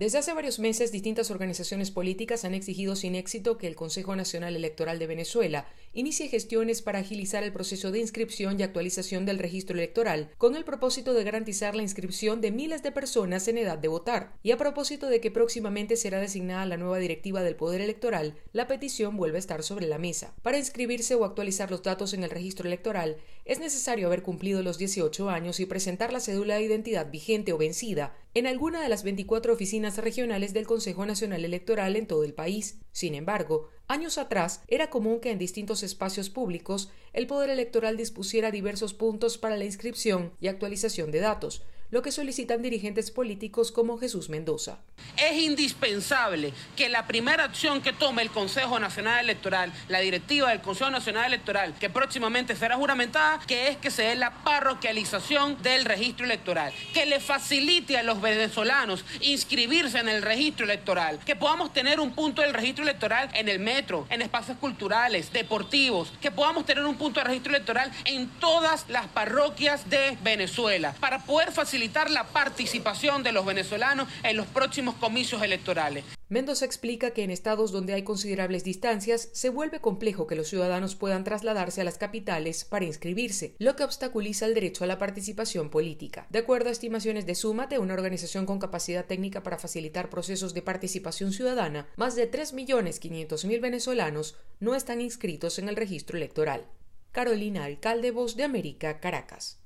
Desde hace varios meses, distintas organizaciones políticas han exigido sin éxito que el Consejo Nacional Electoral de Venezuela inicie gestiones para agilizar el proceso de inscripción y actualización del registro electoral, con el propósito de garantizar la inscripción de miles de personas en edad de votar. Y a propósito de que próximamente será designada la nueva directiva del Poder Electoral, la petición vuelve a estar sobre la mesa. Para inscribirse o actualizar los datos en el registro electoral, es necesario haber cumplido los 18 años y presentar la cédula de identidad vigente o vencida en alguna de las 24 oficinas regionales del Consejo Nacional Electoral en todo el país. Sin embargo, años atrás era común que en distintos espacios públicos el Poder Electoral dispusiera diversos puntos para la inscripción y actualización de datos, lo que solicitan dirigentes políticos como Jesús Mendoza. Es indispensable que la primera acción que tome el Consejo Nacional Electoral, la directiva del Consejo Nacional Electoral, que próximamente será juramentada, que es que se dé la parroquialización del registro electoral, que le facilite a los venezolanos inscribirse en el registro electoral, que podamos tener un punto del registro electoral en el metro, en espacios culturales, deportivos, que podamos tener un punto de registro electoral en todas las parroquias de Venezuela, para poder facilitar la participación de los venezolanos en los próximos comicios electorales. Mendoza explica que en estados donde hay considerables distancias se vuelve complejo que los ciudadanos puedan trasladarse a las capitales para inscribirse, lo que obstaculiza el derecho a la participación política. De acuerdo a estimaciones de Súmate, una organización con capacidad técnica para facilitar procesos de participación ciudadana, más de 3.500.000 venezolanos no están inscritos en el registro electoral. Carolina Alcalde, Voz de América, Caracas.